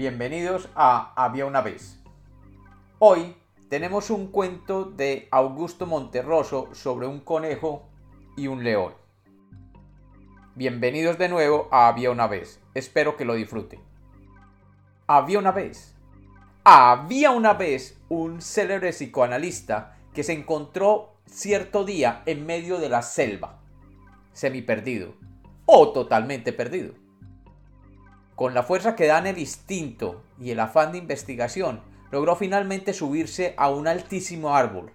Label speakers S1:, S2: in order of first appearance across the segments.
S1: Bienvenidos a Había una vez. Hoy tenemos un cuento de Augusto Monterroso sobre un conejo y un león. Bienvenidos de nuevo a Había una vez. Espero que lo disfruten. Había una vez. Había una vez un célebre psicoanalista que se encontró cierto día en medio de la selva, semi perdido o totalmente perdido. Con la fuerza que dan el instinto y el afán de investigación, logró finalmente subirse a un altísimo árbol,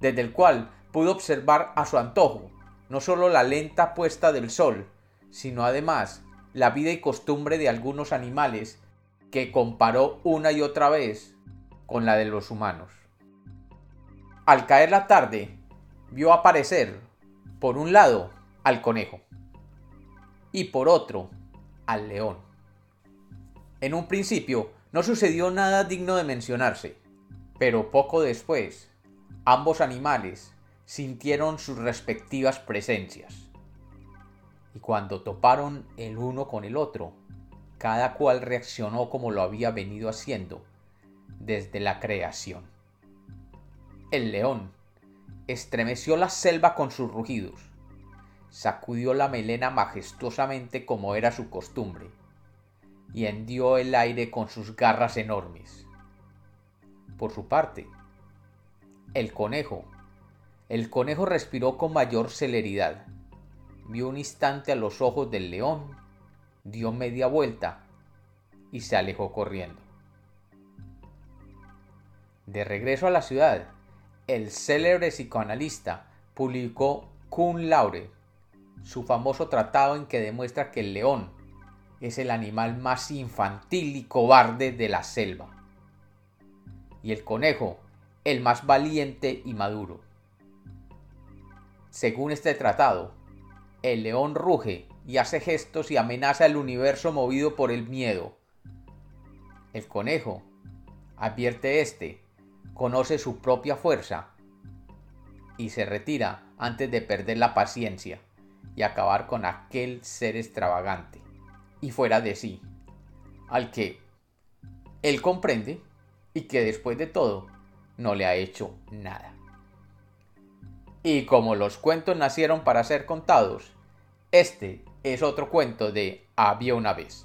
S1: desde el cual pudo observar a su antojo no solo la lenta puesta del sol, sino además la vida y costumbre de algunos animales que comparó una y otra vez con la de los humanos. Al caer la tarde, vio aparecer, por un lado, al conejo y por otro, al león. En un principio no sucedió nada digno de mencionarse, pero poco después, ambos animales sintieron sus respectivas presencias. Y cuando toparon el uno con el otro, cada cual reaccionó como lo había venido haciendo desde la creación. El león estremeció la selva con sus rugidos, sacudió la melena majestuosamente como era su costumbre, y hendió el aire con sus garras enormes. Por su parte, el conejo, el conejo respiró con mayor celeridad, vio un instante a los ojos del león, dio media vuelta y se alejó corriendo. De regreso a la ciudad, el célebre psicoanalista publicó Kun Laure, su famoso tratado en que demuestra que el león es el animal más infantil y cobarde de la selva, y el conejo el más valiente y maduro. Según este tratado, el león ruge y hace gestos y amenaza el universo movido por el miedo. El conejo, advierte este, conoce su propia fuerza y se retira antes de perder la paciencia y acabar con aquel ser extravagante y fuera de sí, al que él comprende y que después de todo no le ha hecho nada. Y como los cuentos nacieron para ser contados, este es otro cuento de Había una vez.